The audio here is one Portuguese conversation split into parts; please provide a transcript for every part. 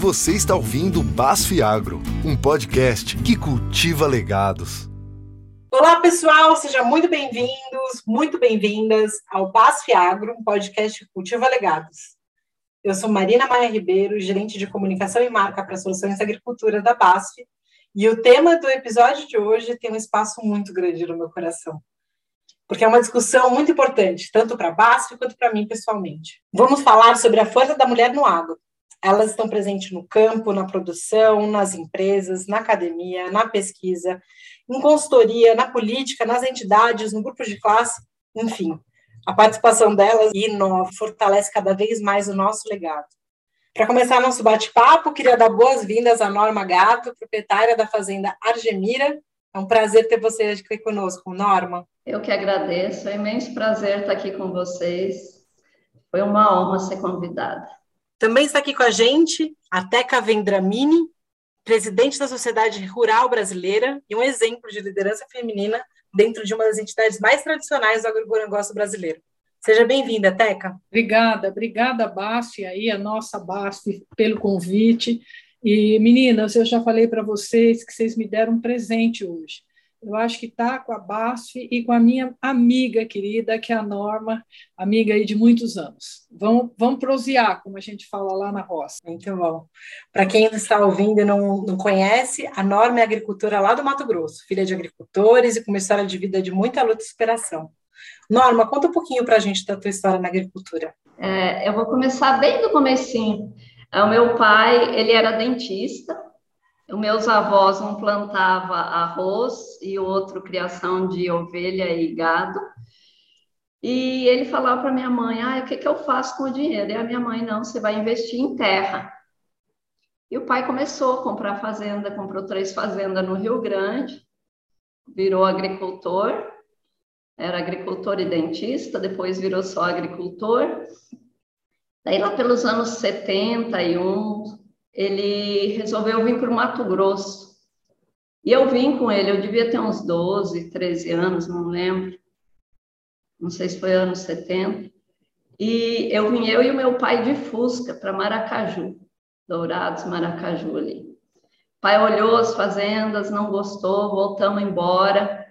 Você está ouvindo Basf Agro, um podcast que cultiva legados. Olá, pessoal, sejam muito bem-vindos, muito bem-vindas ao Basf Agro, um podcast que cultiva legados. Eu sou Marina Maia Ribeiro, gerente de comunicação e marca para soluções de agricultura da Basf, e o tema do episódio de hoje tem um espaço muito grande no meu coração porque é uma discussão muito importante, tanto para a BASF quanto para mim pessoalmente. Vamos falar sobre a força da mulher no agro, elas estão presentes no campo, na produção, nas empresas, na academia, na pesquisa, em consultoria, na política, nas entidades, no grupo de classe, enfim. A participação delas inova, fortalece cada vez mais o nosso legado. Para começar nosso bate-papo, queria dar boas-vindas à Norma Gato, proprietária da Fazenda Argemira. É um prazer ter você aqui conosco, Norma. Eu que agradeço, é um imenso prazer estar aqui com vocês. Foi uma honra ser convidada. Também está aqui com a gente a Teca Vendramini, presidente da Sociedade Rural Brasileira e um exemplo de liderança feminina dentro de uma das entidades mais tradicionais do agronegócio brasileiro. Seja bem-vinda, Teca. Obrigada, obrigada, Basti, aí, a nossa Basti, pelo convite. E, meninas, eu já falei para vocês que vocês me deram um presente hoje eu acho que está com a BASF e com a minha amiga querida, que é a Norma, amiga aí de muitos anos. Vamos, vamos prosear, como a gente fala lá na roça. Muito bom. Para quem está ouvindo e não, não conhece, a Norma é agricultora lá do Mato Grosso, filha de agricultores e com uma história de vida de muita luta e superação. Norma, conta um pouquinho para a gente da tua história na agricultura. É, eu vou começar bem do comecinho. O meu pai, ele era dentista, os meus avós um plantava arroz e o outro criação de ovelha e gado. E ele falava para minha mãe: "Ah, o que, que eu faço com o dinheiro?" E a minha mãe: "Não, você vai investir em terra." E o pai começou a comprar fazenda, comprou três fazendas no Rio Grande, virou agricultor, era agricultor e dentista, depois virou só agricultor. Daí lá pelos anos 71, ele resolveu vir para o Mato Grosso. E eu vim com ele, eu devia ter uns 12, 13 anos, não lembro. Não sei se foi anos 70. E eu vim, eu e o meu pai de Fusca para Maracaju, Dourados, Maracaju ali. O pai olhou as fazendas, não gostou, voltamos embora.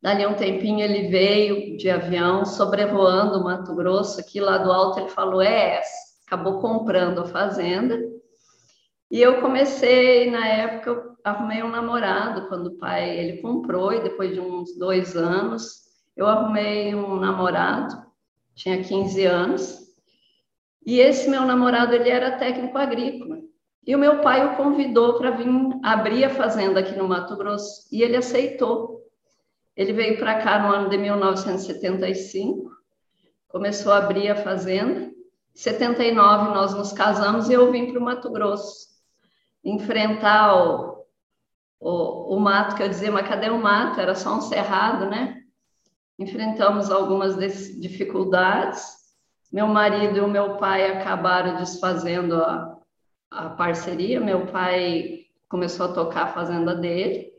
Dali um tempinho ele veio de avião, sobrevoando o Mato Grosso, aqui lá do alto ele falou, é essa acabou comprando a fazenda. E eu comecei, na época, eu arrumei um namorado quando o pai ele comprou, e depois de uns dois anos, eu arrumei um namorado, tinha 15 anos, e esse meu namorado ele era técnico agrícola. E o meu pai o convidou para vir abrir a fazenda aqui no Mato Grosso, e ele aceitou. Ele veio para cá no ano de 1975, começou a abrir a fazenda, 79 nós nos casamos e eu vim para o Mato Grosso enfrentar o, o, o, mato, que eu dizia, mas cadê o mato? Era só um cerrado, né? Enfrentamos algumas dificuldades. Meu marido e o meu pai acabaram desfazendo a, a parceria. Meu pai começou a tocar a fazenda dele.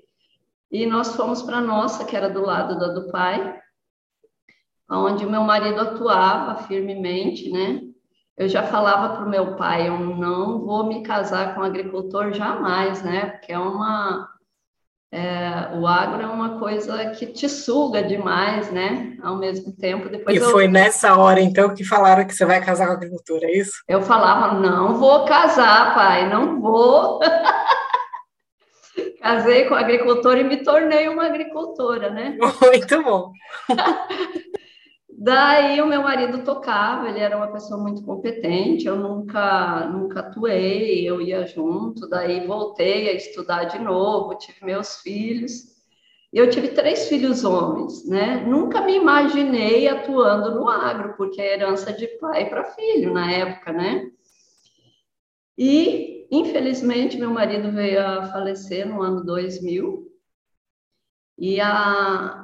E nós fomos para a nossa, que era do lado da do pai, onde meu marido atuava firmemente, né? Eu já falava para o meu pai, eu não vou me casar com um agricultor jamais, né? Porque é uma é, o agro é uma coisa que te suga demais, né? Ao mesmo tempo, depois e eu... foi nessa hora então que falaram que você vai casar com agricultura, é isso? Eu falava, não vou casar, pai, não vou. Casei com agricultor e me tornei uma agricultora, né? Muito bom. Daí o meu marido tocava, ele era uma pessoa muito competente, eu nunca, nunca atuei, eu ia junto, daí voltei a estudar de novo, tive meus filhos. Eu tive três filhos homens, né? Nunca me imaginei atuando no agro, porque é herança de pai para filho na época, né? E, infelizmente, meu marido veio a falecer no ano 2000. E a,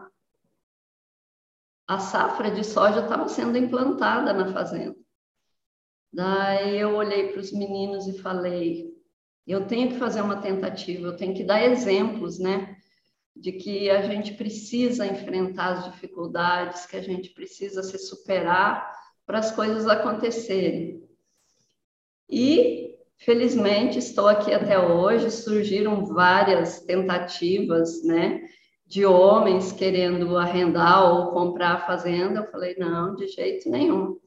a safra de soja estava sendo implantada na fazenda. Daí eu olhei para os meninos e falei: eu tenho que fazer uma tentativa, eu tenho que dar exemplos, né? De que a gente precisa enfrentar as dificuldades, que a gente precisa se superar para as coisas acontecerem. E Felizmente, estou aqui até hoje. Surgiram várias tentativas, né, de homens querendo arrendar ou comprar a fazenda. Eu falei, não, de jeito nenhum.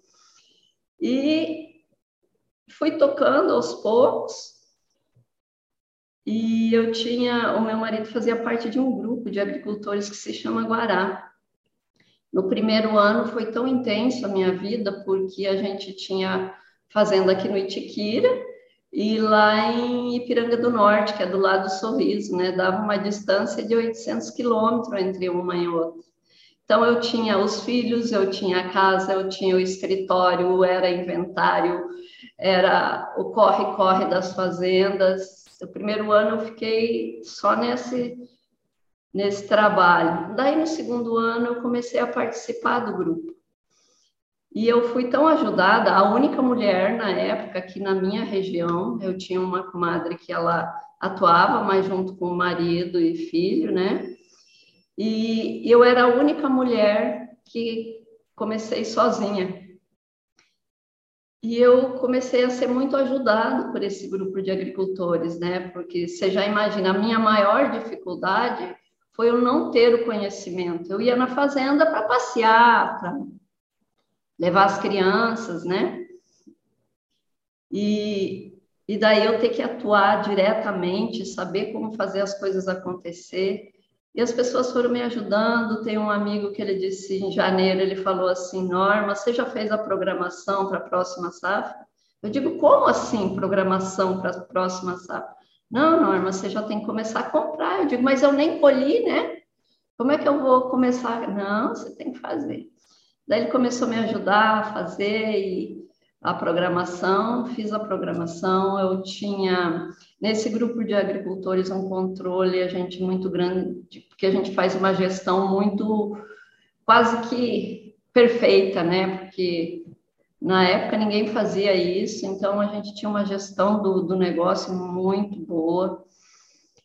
E fui tocando aos poucos. E eu tinha, o meu marido fazia parte de um grupo de agricultores que se chama Guará. No primeiro ano foi tão intenso a minha vida, porque a gente tinha fazenda aqui no Itiquira e lá em Ipiranga do Norte, que é do lado do Sorriso, né? Dava uma distância de 800 quilômetros entre uma e outra. Então, eu tinha os filhos, eu tinha a casa, eu tinha o escritório, era inventário, era o corre-corre das fazendas. O primeiro ano eu fiquei só nesse, nesse trabalho. Daí, no segundo ano, eu comecei a participar do grupo. E eu fui tão ajudada, a única mulher na época aqui na minha região, eu tinha uma comadre que ela atuava mais junto com o marido e filho, né? E eu era a única mulher que comecei sozinha. E eu comecei a ser muito ajudado por esse grupo de agricultores, né? Porque você já imagina, a minha maior dificuldade foi eu não ter o conhecimento. Eu ia na fazenda para passear, para levar as crianças, né? E, e daí eu ter que atuar diretamente, saber como fazer as coisas acontecer. E as pessoas foram me ajudando. Tem um amigo que ele disse em janeiro, ele falou assim: Norma, você já fez a programação para a próxima safra? Eu digo: como assim programação para a próxima safra? Não, Norma, você já tem que começar a comprar. Eu digo: mas eu nem colhi, né? Como é que eu vou começar? Não, você tem que fazer. Daí ele começou a me ajudar a fazer a programação, fiz a programação, eu tinha nesse grupo de agricultores um controle a gente muito grande, porque a gente faz uma gestão muito quase que perfeita, né? Porque na época ninguém fazia isso, então a gente tinha uma gestão do, do negócio muito boa.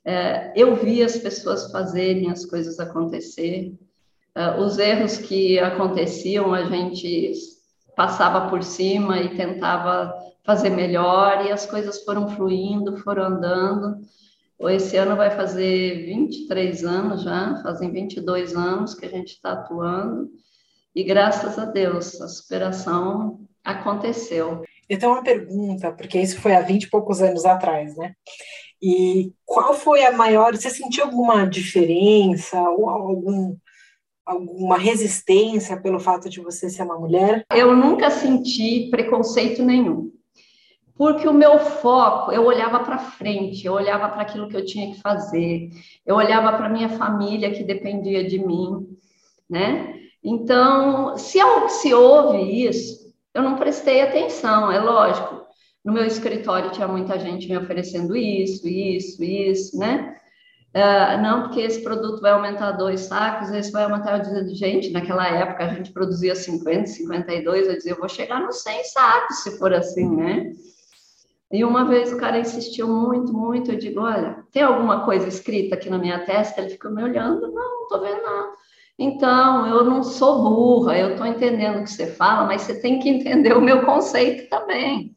É, eu vi as pessoas fazerem as coisas acontecer. Uh, os erros que aconteciam, a gente passava por cima e tentava fazer melhor, e as coisas foram fluindo, foram andando. Esse ano vai fazer 23 anos já, fazem 22 anos que a gente está atuando, e graças a Deus a superação aconteceu. Eu tenho uma pergunta, porque isso foi há 20 e poucos anos atrás, né? E qual foi a maior? Você sentiu alguma diferença ou algum alguma resistência pelo fato de você ser uma mulher? Eu nunca senti preconceito nenhum. Porque o meu foco, eu olhava para frente, eu olhava para aquilo que eu tinha que fazer, eu olhava para minha família que dependia de mim, né? Então, se, se houve isso, eu não prestei atenção, é lógico. No meu escritório tinha muita gente me oferecendo isso, isso, isso, né? Uh, não, porque esse produto vai aumentar dois sacos, esse vai aumentar. Eu gente, naquela época a gente produzia 50, 52, eu dizia, eu vou chegar nos 100 sacos se for assim, né? E uma vez o cara insistiu muito, muito, eu digo, olha, tem alguma coisa escrita aqui na minha testa? Ele ficou me olhando, não, não tô vendo nada. Então, eu não sou burra, eu estou entendendo o que você fala, mas você tem que entender o meu conceito também.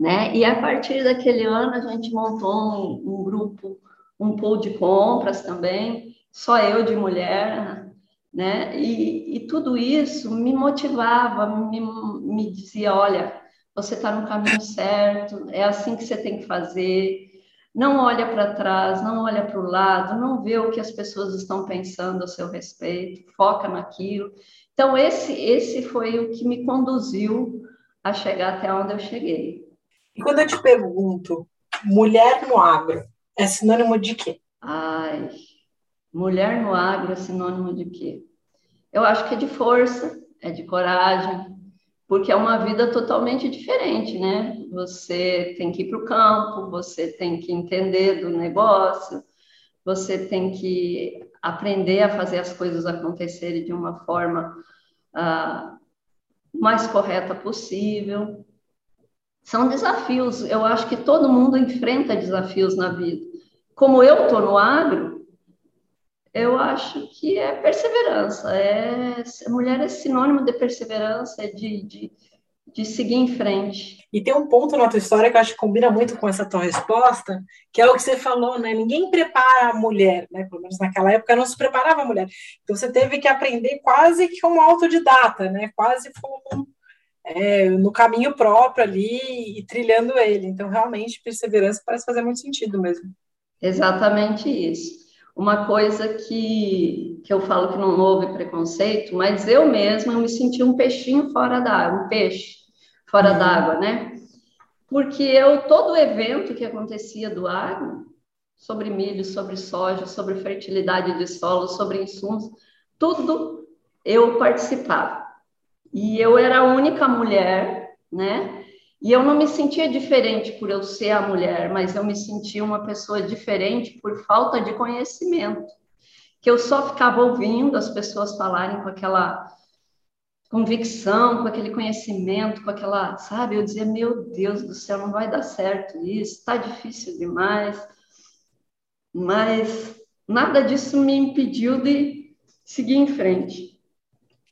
Né? E a partir daquele ano, a gente montou um, um grupo um pool de compras também, só eu de mulher, né? E, e tudo isso me motivava, me, me dizia: olha, você está no caminho certo, é assim que você tem que fazer. Não olha para trás, não olha para o lado, não vê o que as pessoas estão pensando a seu respeito, foca naquilo. Então, esse, esse foi o que me conduziu a chegar até onde eu cheguei. E quando eu te pergunto, mulher no agro, é sinônimo de quê? Ai, mulher no agro é sinônimo de quê? Eu acho que é de força, é de coragem, porque é uma vida totalmente diferente, né? Você tem que ir para o campo, você tem que entender do negócio, você tem que aprender a fazer as coisas acontecerem de uma forma ah, mais correta possível são desafios. Eu acho que todo mundo enfrenta desafios na vida. Como eu estou no agro, eu acho que é perseverança. É, mulher é sinônimo de perseverança, é de, de, de seguir em frente. E tem um ponto na tua história que eu acho que combina muito com essa tua resposta, que é o que você falou, né? Ninguém prepara a mulher, né? Pelo menos naquela época não se preparava a mulher. Então você teve que aprender quase que como autodidata, né? Quase como é, no caminho próprio ali e trilhando ele. Então, realmente, perseverança parece fazer muito sentido mesmo. Exatamente isso. Uma coisa que, que eu falo que não houve preconceito, mas eu mesma eu me senti um peixinho fora d'água, um peixe fora uhum. d'água, né? Porque eu, todo evento que acontecia do agro, sobre milho, sobre soja, sobre fertilidade de solo, sobre insumos, tudo eu participava. E eu era a única mulher, né? E eu não me sentia diferente por eu ser a mulher, mas eu me sentia uma pessoa diferente por falta de conhecimento. Que eu só ficava ouvindo as pessoas falarem com aquela convicção, com aquele conhecimento, com aquela, sabe? Eu dizia, meu Deus do céu, não vai dar certo isso, está difícil demais. Mas nada disso me impediu de seguir em frente.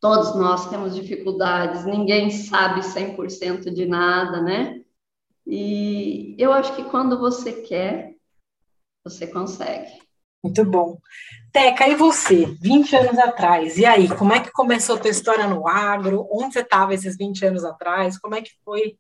Todos nós temos dificuldades, ninguém sabe 100% de nada, né? E eu acho que quando você quer, você consegue. Muito bom. Teca, e você, 20 anos atrás? E aí, como é que começou a tua história no agro? Onde você estava esses 20 anos atrás? Como é que foi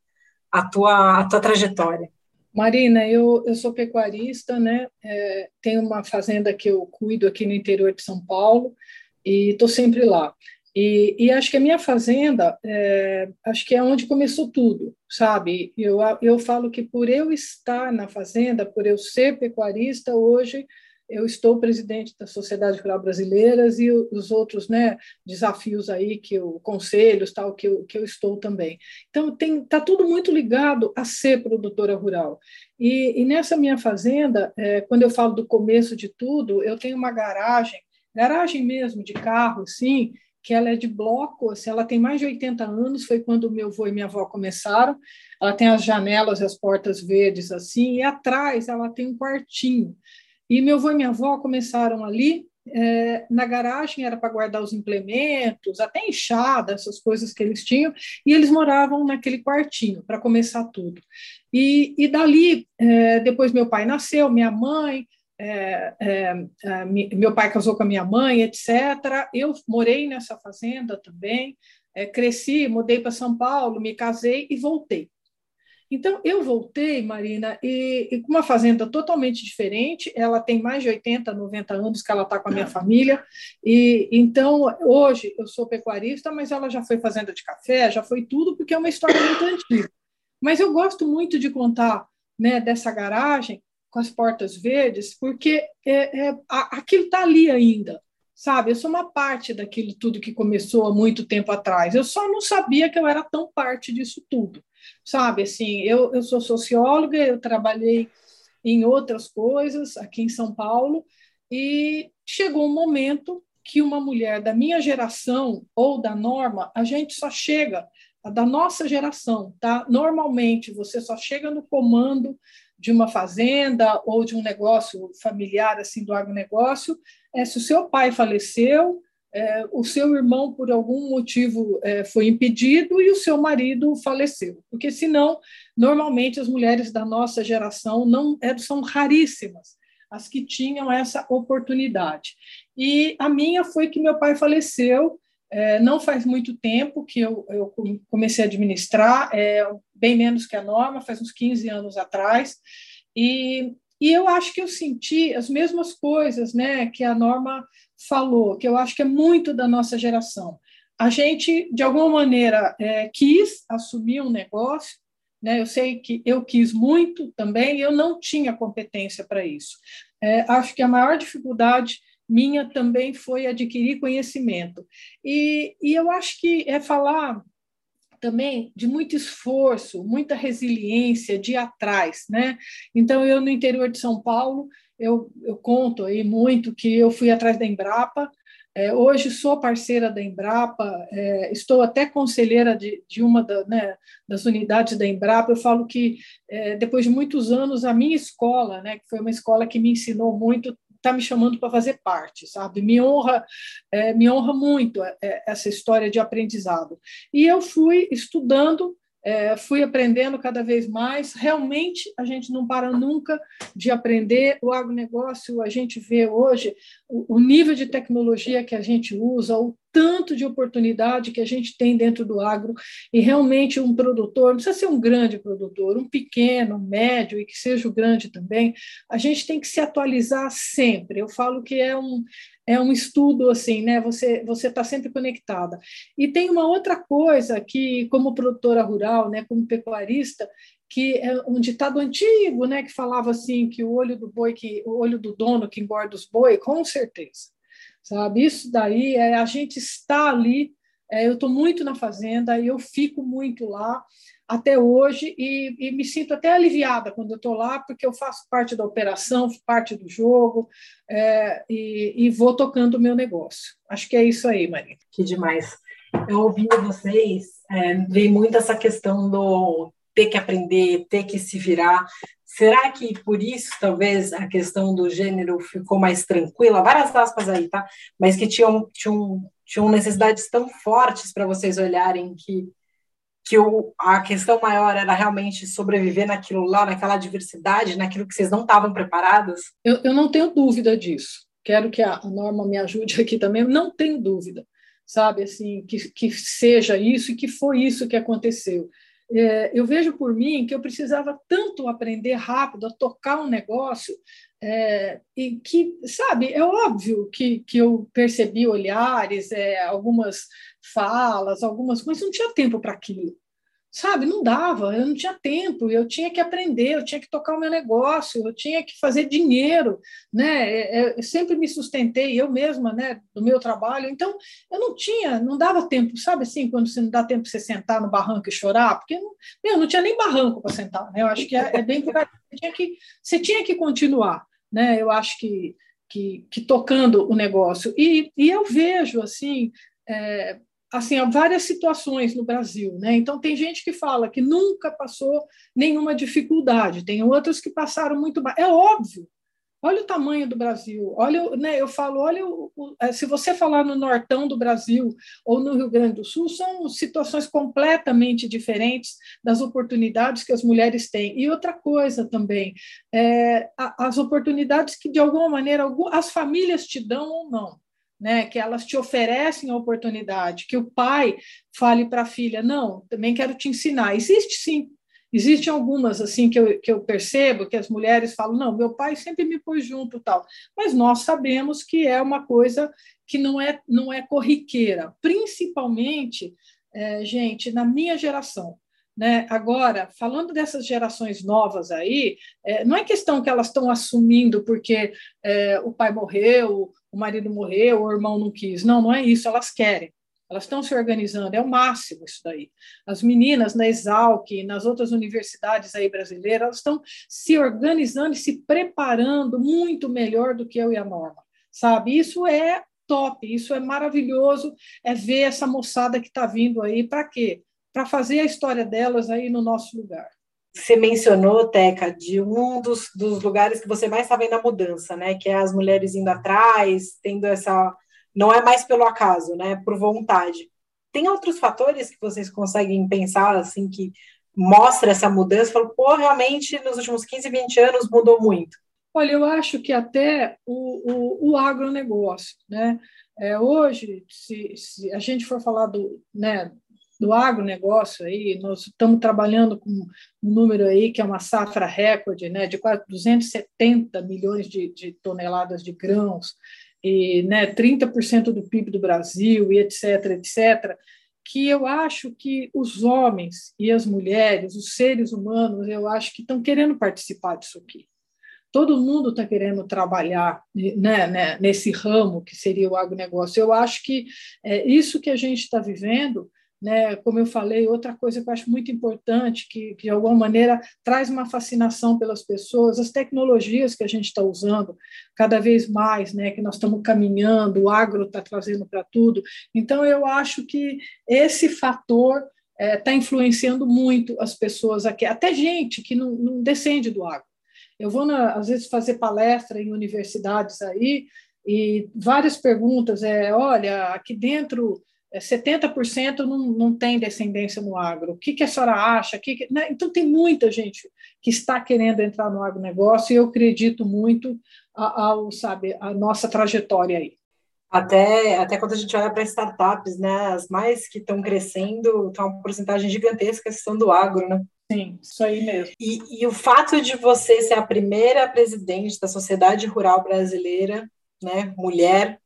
a tua, a tua trajetória? Marina, eu, eu sou pecuarista, né? É, tenho uma fazenda que eu cuido aqui no interior de São Paulo e estou sempre lá. E, e, acho que a minha fazenda, é, acho que é onde começou tudo, sabe? Eu, eu falo que por eu estar na fazenda, por eu ser pecuarista, hoje eu estou presidente da Sociedade Rural Brasileiras e os outros né, desafios aí, que o conselhos, tal, que eu, que eu estou também. Então, está tudo muito ligado a ser produtora rural. E, e nessa minha fazenda, é, quando eu falo do começo de tudo, eu tenho uma garagem, garagem mesmo de carro, sim, que ela é de bloco, assim, ela tem mais de 80 anos, foi quando meu avô e minha avó começaram. Ela tem as janelas e as portas verdes assim, e atrás ela tem um quartinho. E meu avô e minha avó começaram ali é, na garagem era para guardar os implementos, até enxada, essas coisas que eles tinham, e eles moravam naquele quartinho para começar tudo. E, e dali, é, depois meu pai nasceu, minha mãe, é, é, é meu pai casou com a minha mãe, etc. Eu morei nessa fazenda também, é, cresci, mudei para São Paulo, me casei e voltei. Então, eu voltei, Marina, e, e, com uma fazenda totalmente diferente. Ela tem mais de 80, 90 anos que ela está com a minha família. E então, hoje, eu sou pecuarista, mas ela já foi fazenda de café, já foi tudo, porque é uma história muito antiga. Mas eu gosto muito de contar né, dessa garagem, com as portas verdes, porque é, é, aquilo está ali ainda, sabe? Eu sou uma parte daquilo tudo que começou há muito tempo atrás. Eu só não sabia que eu era tão parte disso tudo, sabe? Assim, eu, eu sou socióloga, eu trabalhei em outras coisas aqui em São Paulo e chegou um momento que uma mulher da minha geração ou da norma, a gente só chega da nossa geração, tá? Normalmente você só chega no comando de uma fazenda ou de um negócio familiar assim do agronegócio, é, se o seu pai faleceu, é, o seu irmão por algum motivo é, foi impedido e o seu marido faleceu, porque senão normalmente as mulheres da nossa geração não é, são raríssimas as que tinham essa oportunidade. E a minha foi que meu pai faleceu é, não faz muito tempo que eu, eu comecei a administrar, é, bem menos que a norma, faz uns 15 anos atrás, e, e eu acho que eu senti as mesmas coisas né, que a norma falou, que eu acho que é muito da nossa geração. A gente, de alguma maneira, é, quis assumir um negócio, né, eu sei que eu quis muito também, eu não tinha competência para isso. É, acho que a maior dificuldade minha também foi adquirir conhecimento. E, e eu acho que é falar também de muito esforço, muita resiliência de atrás, né? Então, eu no interior de São Paulo, eu, eu conto aí muito que eu fui atrás da Embrapa, é, hoje sou parceira da Embrapa, é, estou até conselheira de, de uma da, né, das unidades da Embrapa. Eu falo que, é, depois de muitos anos, a minha escola, né, que foi uma escola que me ensinou muito, está me chamando para fazer parte, sabe? Me honra, é, me honra muito é, é, essa história de aprendizado. E eu fui estudando é, fui aprendendo cada vez mais. Realmente, a gente não para nunca de aprender. O agronegócio, a gente vê hoje o, o nível de tecnologia que a gente usa, o tanto de oportunidade que a gente tem dentro do agro, e realmente um produtor, não precisa ser um grande produtor, um pequeno, um médio e que seja o grande também, a gente tem que se atualizar sempre. Eu falo que é um, é um estudo assim, né? Você você está sempre conectada. E tem uma outra coisa que, como produtora rural, né, como pecuarista, que é um ditado antigo, né, que falava assim que o olho do boi, que o olho do dono que engorda os boi, com certeza, sabe? Isso daí é a gente está ali. É, eu estou muito na fazenda e eu fico muito lá até hoje e, e, me sinto até aliviada quando eu estou lá, porque eu faço parte da operação, parte do jogo é, e, e, vou tocando o meu negócio. Acho que é isso aí, Maria. Que demais. Eu ouvindo vocês, é, vem muito essa questão do ter que aprender, ter que se virar. Será que por isso, talvez, a questão do gênero ficou mais tranquila? Várias aspas aí, tá? Mas que tinham, tinham, tinham necessidades tão fortes para vocês olharem que que o, a questão maior era realmente sobreviver naquilo lá, naquela diversidade, naquilo que vocês não estavam preparadas? Eu, eu não tenho dúvida disso. Quero que a, Norma me ajude aqui também. Não tenho dúvida, sabe, assim, que, que seja isso e que foi isso que aconteceu. É, eu vejo por mim que eu precisava tanto aprender rápido a tocar um negócio é, e que, sabe, é óbvio que, que eu percebi olhares, é, algumas falas, algumas coisas, não tinha tempo para aquilo. Sabe, não dava, eu não tinha tempo, eu tinha que aprender, eu tinha que tocar o meu negócio, eu tinha que fazer dinheiro, né? É, é, eu sempre me sustentei eu mesma, né, do meu trabalho. Então, eu não tinha, não dava tempo, sabe assim, quando você não dá tempo de você sentar no barranco e chorar, porque não, meu, não tinha nem barranco para sentar, né? Eu acho que é, é bem por. Você tinha que, você tinha que continuar, né? Eu acho que que, que tocando o negócio e, e eu vejo assim é, assim, há várias situações no Brasil, né? Então tem gente que fala que nunca passou nenhuma dificuldade, tem outros que passaram muito mais. É óbvio. Olha o tamanho do Brasil. Olha, né, eu falo, olha, é, se você falar no nortão do Brasil ou no Rio Grande do Sul, são situações completamente diferentes das oportunidades que as mulheres têm. E outra coisa também, é, as oportunidades que de alguma maneira as famílias te dão ou não né, que elas te oferecem a oportunidade, que o pai fale para a filha, não, também quero te ensinar. Existe sim, existem algumas assim que eu, que eu percebo que as mulheres falam, não, meu pai sempre me pôs junto tal, mas nós sabemos que é uma coisa que não é, não é corriqueira, principalmente, é, gente, na minha geração. Né? Agora, falando dessas gerações novas aí, é, não é questão que elas estão assumindo porque é, o pai morreu, o marido morreu, o irmão não quis. Não, não é isso, elas querem. Elas estão se organizando, é o máximo isso daí. As meninas na Exalc, nas outras universidades aí brasileiras, elas estão se organizando e se preparando muito melhor do que eu e a Norma, sabe? Isso é top, isso é maravilhoso, é ver essa moçada que está vindo aí, para quê? Para fazer a história delas aí no nosso lugar você mencionou, Teca, de um dos, dos lugares que você mais está vendo a mudança, né? Que é as mulheres indo atrás, tendo essa. Não é mais pelo acaso, né? Por vontade. Tem outros fatores que vocês conseguem pensar, assim, que mostra essa mudança? Falo, pô, realmente, nos últimos 15, 20 anos mudou muito. Olha, eu acho que até o, o, o agronegócio, né? É, hoje, se, se, a gente for falar do, né, do agronegócio aí, nós estamos trabalhando com um número aí que é uma safra recorde, né, de quase 270 milhões de, de toneladas de grãos, e né, 30% do PIB do Brasil, e etc., etc., que eu acho que os homens e as mulheres, os seres humanos, eu acho que estão querendo participar disso aqui. Todo mundo está querendo trabalhar né, né, nesse ramo que seria o agronegócio. Eu acho que é, isso que a gente está vivendo né? Como eu falei, outra coisa que eu acho muito importante, que, que de alguma maneira traz uma fascinação pelas pessoas, as tecnologias que a gente está usando cada vez mais, né? que nós estamos caminhando, o agro está trazendo para tudo. Então, eu acho que esse fator está é, tá influenciando muito as pessoas aqui, até gente que não, não descende do agro. Eu vou, na, às vezes, fazer palestra em universidades aí, e várias perguntas é, olha, aqui dentro 70% não, não tem descendência no agro. O que, que a senhora acha? Que que, né? Então, tem muita gente que está querendo entrar no agronegócio e eu acredito muito ao, sabe, a nossa trajetória aí. Até, até quando a gente olha para startups, né, as mais que estão crescendo, estão uma porcentagem gigantesca que são do agro, né? Sim, isso aí mesmo. E, e o fato de você ser a primeira presidente da Sociedade Rural Brasileira, né, mulher,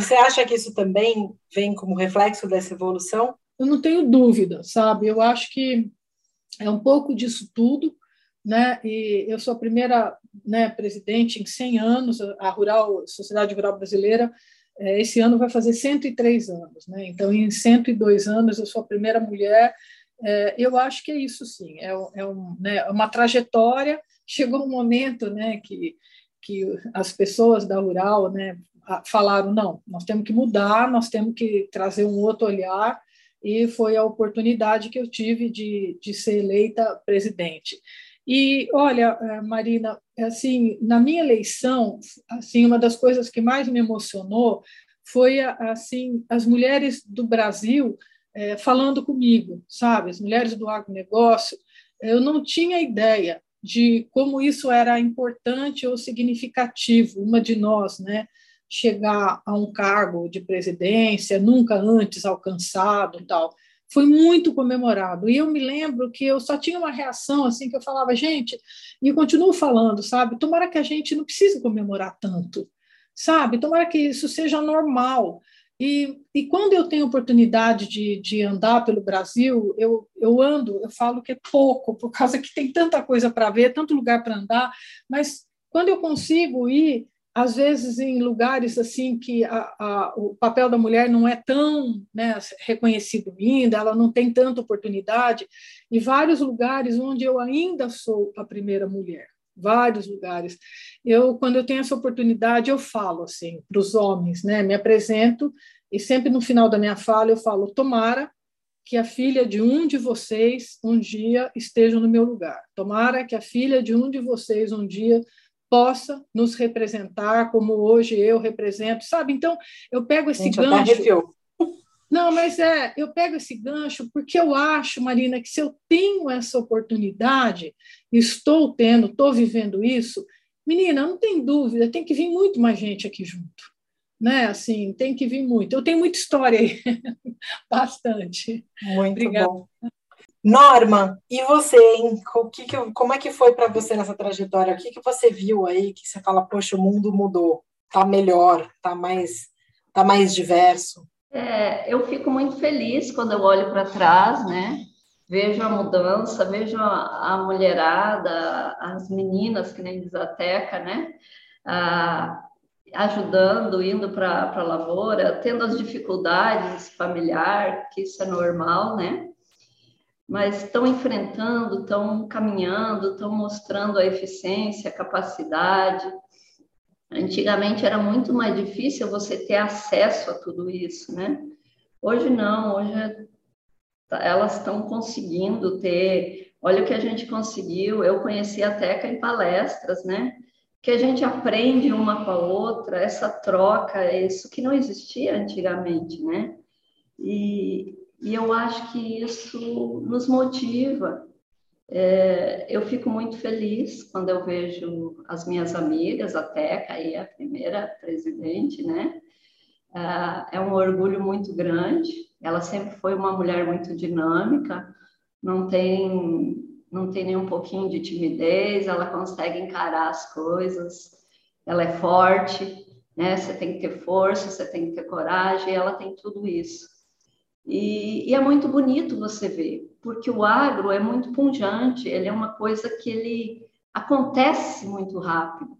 você acha que isso também vem como reflexo dessa evolução? Eu não tenho dúvida, sabe? Eu acho que é um pouco disso tudo, né? E eu sou a primeira né, presidente em 100 anos, a Rural, Sociedade Rural Brasileira, é, esse ano vai fazer 103 anos, né? Então, em 102 anos, eu sou a primeira mulher. É, eu acho que é isso, sim. É, é um, né, uma trajetória. Chegou um momento, né, que que as pessoas da Rural, né, falaram não, nós temos que mudar, nós temos que trazer um outro olhar e foi a oportunidade que eu tive de, de ser eleita presidente. E olha, eh, Marina, assim, na minha eleição, assim, uma das coisas que mais me emocionou foi assim as mulheres do Brasil é, falando comigo, sabe? As mulheres do agronegócio. Eu não tinha ideia de como isso era importante ou significativo, uma de nós, né? Chegar a um cargo de presidência nunca antes alcançado, tal foi muito comemorado. E eu me lembro que eu só tinha uma reação assim que eu falava, gente, e continuo falando, sabe? Tomara que a gente não precise comemorar tanto, sabe? Tomara que isso seja normal. E, e quando eu tenho oportunidade de, de andar pelo Brasil, eu, eu ando, eu falo que é pouco, por causa que tem tanta coisa para ver, tanto lugar para andar, mas quando eu consigo ir, às vezes em lugares assim que a, a, o papel da mulher não é tão né, reconhecido ainda, ela não tem tanta oportunidade, e vários lugares onde eu ainda sou a primeira mulher, vários lugares. Eu, quando eu tenho essa oportunidade, eu falo assim para os homens, né, me apresento e sempre no final da minha fala eu falo: tomara que a filha de um de vocês um dia esteja no meu lugar. Tomara que a filha de um de vocês um dia possa nos representar como hoje eu represento, sabe? Então, eu pego esse Gente, gancho. Não, mas é, eu pego esse gancho porque eu acho, Marina, que se eu tenho essa oportunidade, estou tendo, estou vivendo isso, menina, não tem dúvida, tem que vir muito mais gente aqui junto. Né? Assim, tem que vir muito. Eu tenho muita história aí, bastante. Muito Obrigada. bom. Norma, e você, hein? O que que, como é que foi para você nessa trajetória? O que, que você viu aí que você fala, poxa, o mundo mudou, tá melhor, tá mais, tá mais diverso? É, eu fico muito feliz quando eu olho para trás, né? Vejo a mudança, vejo a, mulherada, as meninas que nem diz a Teca, né? Ah, ajudando, indo para a lavoura, tendo as dificuldades familiares, que isso é normal, né? Mas estão enfrentando, estão caminhando, estão mostrando a eficiência, a capacidade. Antigamente era muito mais difícil você ter acesso a tudo isso, né? Hoje não, hoje é, elas estão conseguindo ter. Olha o que a gente conseguiu. Eu conheci a Teca em palestras, né? Que a gente aprende uma com a outra, essa troca, isso que não existia antigamente, né? E, e eu acho que isso nos motiva. É, eu fico muito feliz quando eu vejo as minhas amigas, a Teca, aí a primeira presidente, né? É, é um orgulho muito grande. Ela sempre foi uma mulher muito dinâmica, não tem não tem nem um pouquinho de timidez, ela consegue encarar as coisas, ela é forte, né? Você tem que ter força, você tem que ter coragem, ela tem tudo isso. E, e, é muito bonito você ver, porque o agro é muito punjante, ele é uma coisa que ele acontece muito rápido,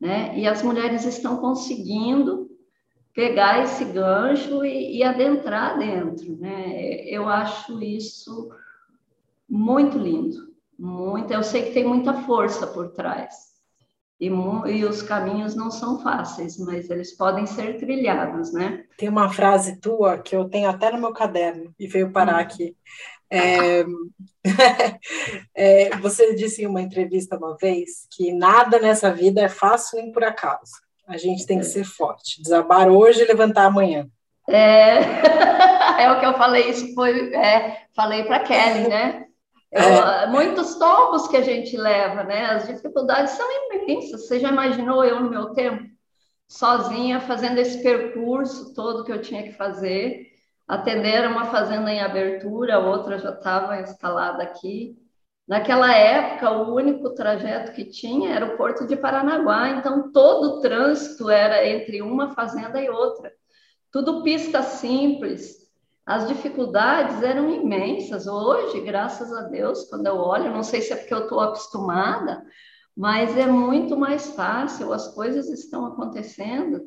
né? E as mulheres estão conseguindo pegar esse gancho e, e adentrar dentro, né? Eu acho isso muito lindo, muito. Eu sei que tem muita força por trás. E, e, os caminhos não são fáceis, mas eles podem ser trilhados, né? Tem uma frase tua que eu tenho até no meu caderno e veio parar hum. aqui. É, é, você disse em uma entrevista uma vez que nada nessa vida é fácil nem por acaso. A gente tem que é. ser forte, desabar hoje e levantar amanhã. É, é o que eu falei, isso foi, é, falei para Kelly, né? É. Muitos tombos que a gente leva, né? As dificuldades são imensas. Você já imaginou eu no meu tempo, sozinha, fazendo esse percurso todo que eu tinha que fazer? Atender uma fazenda em abertura, a outra já estava instalada aqui. Naquela época, o único trajeto que tinha era o Porto de Paranaguá, então todo o trânsito era entre uma fazenda e outra. Tudo pista simples, as dificuldades eram imensas. Hoje, graças a Deus, quando eu olho, não sei se é porque eu estou acostumada, mas é muito mais fácil, as coisas estão acontecendo.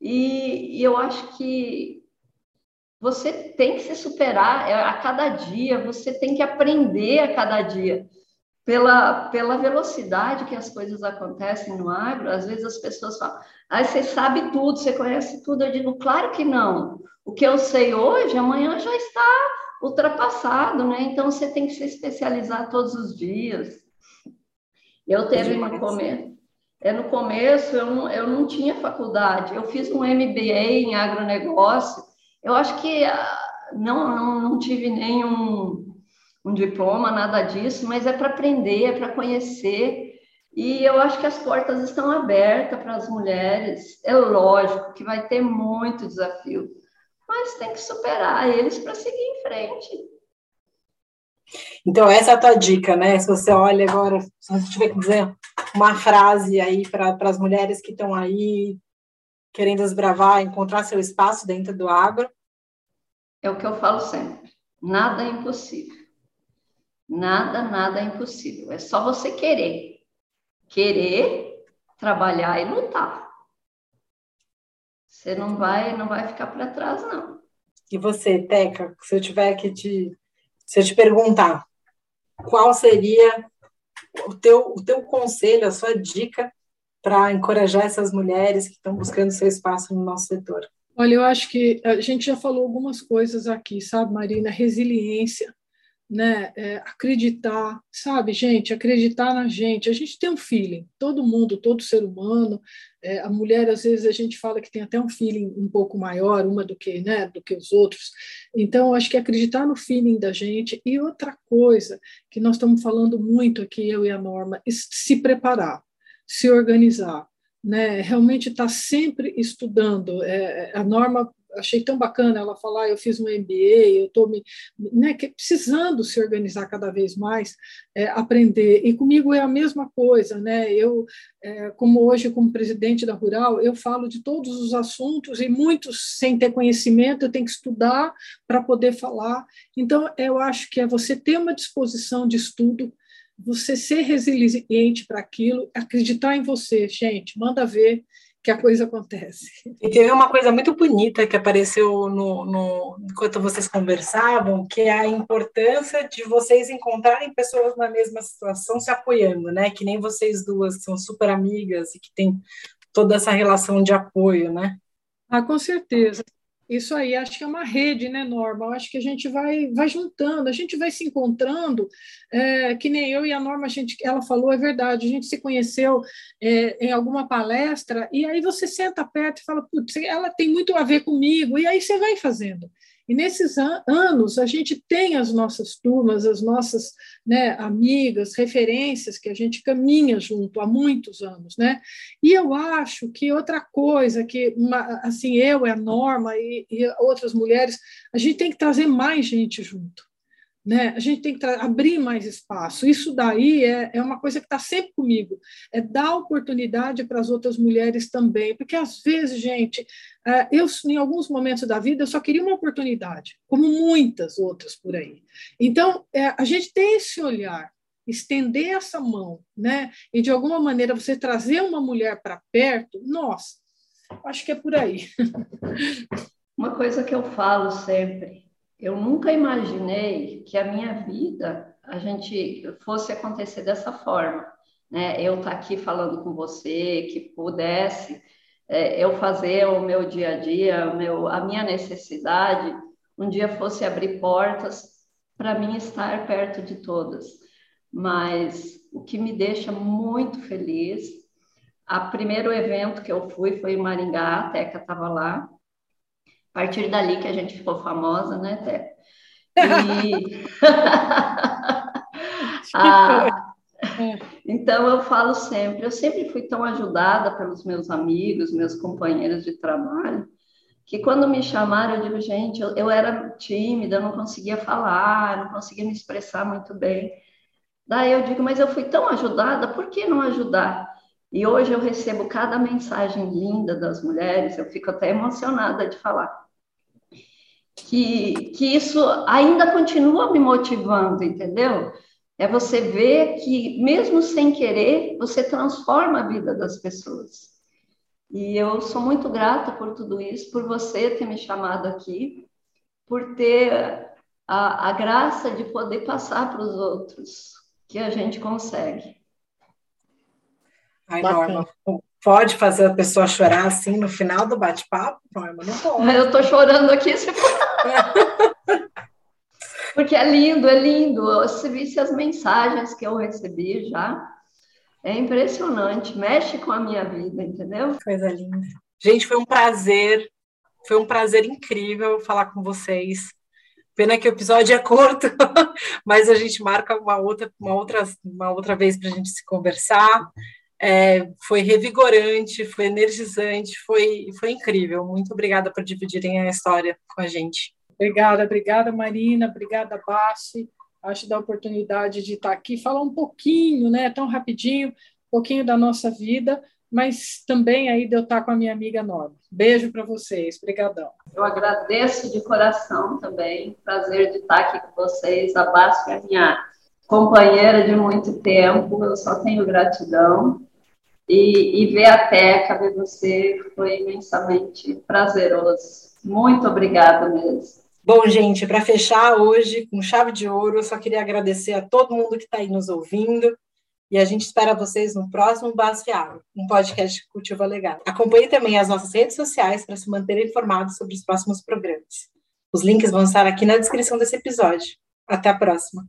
E, e eu acho que você tem que se superar é, a cada dia, você tem que aprender a cada dia. Pela, pela velocidade que as coisas acontecem no agro, às vezes as pessoas falam, ah, você sabe tudo, você conhece tudo. Eu digo, claro que não. O que eu sei hoje, amanhã já está ultrapassado, né? Então você tem que se especializar todos os dias. Eu teve no começo, é no começo eu não, eu não tinha faculdade. Eu fiz um MBA em agronegócio. Eu acho que ah, não, não, não tive nenhum um diploma, nada disso, mas é para aprender, é para conhecer. E eu acho que as portas estão abertas para as mulheres. É lógico que vai ter muito desafio mas tem que superar eles para seguir em frente. Então, essa é a tua dica, né? Se você olha agora, se você tiver que dizer uma frase aí para as mulheres que estão aí querendo desbravar, encontrar seu espaço dentro do agro. É o que eu falo sempre: nada é impossível. Nada, nada é impossível. É só você querer. Querer, trabalhar e lutar. Você não vai, não vai ficar para trás, não. E você, Teca, se eu tiver que te, se eu te perguntar, qual seria o teu, o teu conselho, a sua dica para encorajar essas mulheres que estão buscando seu espaço no nosso setor? Olha, eu acho que a gente já falou algumas coisas aqui, sabe, Marina? Resiliência, né? É, acreditar, sabe, gente, acreditar na gente. A gente tem um feeling, todo mundo, todo ser humano. É, a mulher, às vezes, a gente fala que tem até um feeling um pouco maior, uma do que, né, do que os outros. Então, acho que acreditar no feeling da gente. E outra coisa que nós estamos falando muito aqui, eu e a Norma, se preparar, se organizar. Né, realmente está sempre estudando. É, a Norma achei tão bacana ela falar, eu fiz um MBA, eu estou me, né, precisando se organizar cada vez mais, é, aprender. E comigo é a mesma coisa, né? Eu, é, como hoje, como presidente da Rural, eu falo de todos os assuntos e muitos sem ter conhecimento, eu tenho que estudar para poder falar. Então, eu acho que é você ter uma disposição de estudo, você ser resiliente para aquilo, acreditar em você, gente, manda ver que a coisa acontece. E teve uma coisa muito bonita que apareceu no, no, enquanto vocês conversavam, que é a importância de vocês encontrarem pessoas na mesma situação se apoiando, né? Que nem vocês duas que são super amigas e que tem toda essa relação de apoio, né? Ah, com certeza. Isso aí, acho que é uma rede, né, Norma? Eu acho que a gente vai, vai juntando, a gente vai se encontrando, é, que nem eu e a Norma, a gente, ela falou, é verdade, a gente se conheceu é, em alguma palestra, e aí você senta perto e fala, putz, ela tem muito a ver comigo, e aí você vai fazendo. E nesses an anos, a gente tem as nossas turmas, as nossas né, amigas, referências que a gente caminha junto há muitos anos. Né? E eu acho que outra coisa, que uma, assim eu, é a Norma e, e outras mulheres, a gente tem que trazer mais gente junto. Né? A gente tem que abrir mais espaço. Isso daí é, é uma coisa que está sempre comigo, é dar oportunidade para as outras mulheres também, porque às vezes, gente, é, eu em alguns momentos da vida eu só queria uma oportunidade, como muitas outras por aí. Então, é, a gente tem esse olhar, estender essa mão, né? E de alguma maneira você trazer uma mulher para perto, nossa, acho que é por aí. Uma coisa que eu falo sempre, eu nunca imaginei que a minha vida a gente fosse acontecer dessa forma, né? Eu estar tá aqui falando com você, que pudesse é, eu fazer o meu dia a dia, meu, a minha necessidade, um dia fosse abrir portas para mim estar perto de todas. Mas o que me deixa muito feliz, o primeiro evento que eu fui foi em Maringá, a Teca estava lá, A partir dali que a gente ficou famosa, né, Té? E... ah, então eu falo sempre, eu sempre fui tão ajudada pelos meus amigos, meus companheiros de trabalho, que quando me chamaram, eu digo, gente, eu, eu era tímida, eu não conseguia falar, não conseguia me expressar muito bem. Daí eu digo, mas eu fui tão ajudada, por que não ajudar? E hoje eu recebo cada mensagem linda das mulheres, eu fico até emocionada de falar. Que, que isso ainda continua me motivando, entendeu? É você ver que, mesmo sem querer, você transforma a vida das pessoas. E eu sou muito grata por tudo isso, por você ter me chamado aqui, por ter a, a graça de poder passar para os outros que a gente consegue. Ai, Norma, pode fazer a pessoa chorar assim no final do bate-papo, Norma? Não pode. Eu estou chorando aqui. Porque é lindo, é lindo. Você visse as mensagens que eu recebi já. É impressionante, mexe com a minha vida, entendeu? Coisa linda. Gente, foi um prazer, foi um prazer incrível falar com vocês. Pena que o episódio é curto, mas a gente marca uma outra, uma outra, uma outra vez para a gente se conversar. É, foi revigorante, foi energizante, foi, foi incrível. Muito obrigada por dividirem a história com a gente. Obrigada, obrigada, Marina, obrigada, Bassi acho da oportunidade de estar aqui, falar um pouquinho, né, tão rapidinho, um pouquinho da nossa vida, mas também aí de eu estar com a minha amiga Norma. Beijo para vocês, brigadão. Eu agradeço de coração também, prazer de estar aqui com vocês, a Bárbara é minha companheira de muito tempo, eu só tenho gratidão. E, e ver a Teca, ver você, foi imensamente prazeroso. Muito obrigada mesmo. Bom, gente, para fechar hoje com chave de ouro, eu só queria agradecer a todo mundo que está aí nos ouvindo. E a gente espera vocês no próximo Baseado, um podcast que cultiva legal. Acompanhe também as nossas redes sociais para se manter informado sobre os próximos programas. Os links vão estar aqui na descrição desse episódio. Até a próxima!